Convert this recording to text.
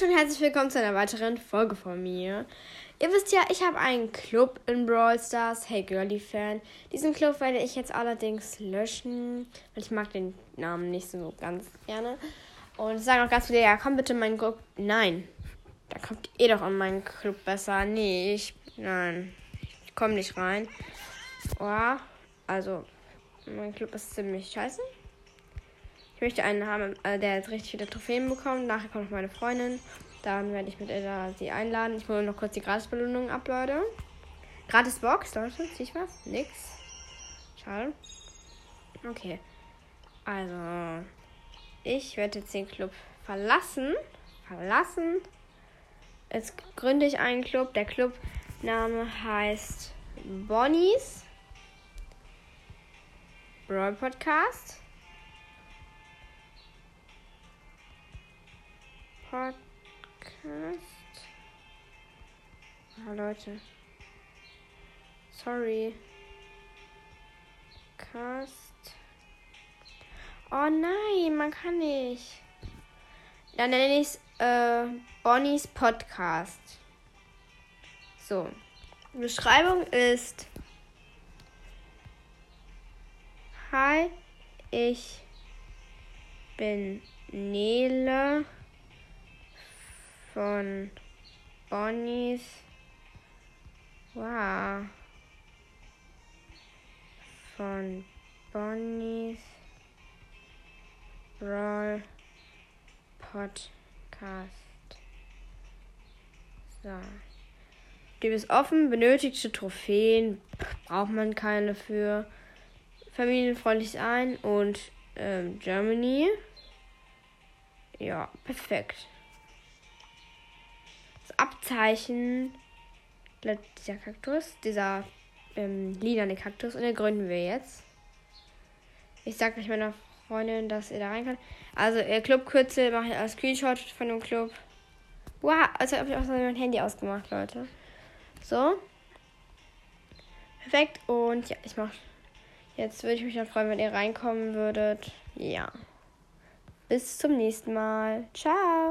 Leute und herzlich willkommen zu einer weiteren Folge von mir. Ihr wisst ja, ich habe einen Club in Brawl Stars, Hey Girly Fan. Diesen Club werde ich jetzt allerdings löschen, weil ich mag den Namen nicht so ganz gerne. Und es sagen auch ganz viele, ja, komm bitte in meinen Club. Nein, da kommt ihr doch in meinen Club besser. Nee, ich, nein, ich komme nicht rein. Oh, also, mein Club ist ziemlich scheiße. Ich möchte einen haben, äh, der jetzt richtig viele Trophäen bekommt. Nachher kommt noch meine Freundin. Dann werde ich mit ihr sie einladen. Ich hole noch kurz die Gratisbelohnung ab, Leute. Gratis Box, Leute. Sehe ich was? Nix. Schade. Okay. Also, ich werde jetzt den Club verlassen. Verlassen. Jetzt gründe ich einen Club. Der Clubname heißt Bonnies Brawl Podcast. Podcast. Ah, Leute. Sorry. Cast. Oh nein, man kann nicht. Dann nenne ich es äh, Bonnies Podcast. So. Beschreibung ist. Hi, ich bin Nele von Bonnies. Wow. Von Bonnies Brawl Podcast. So. Typ ist offen, benötigte Trophäen, braucht man keine für. Familienfreundlich ein und ähm, Germany. Ja, perfekt. Abzeichen dieser Kaktus, dieser ähm, lilane Kaktus und den gründen wir jetzt. Ich sag gleich meiner Freundin, dass ihr da rein könnt. Also, ihr Clubkürzel mache ich als Screenshot von dem Club. Wow, also habe ich auch mein Handy ausgemacht, Leute. So. Perfekt. Und ja, ich mache. Jetzt würde ich mich dann freuen, wenn ihr reinkommen würdet. Ja. Bis zum nächsten Mal. Ciao.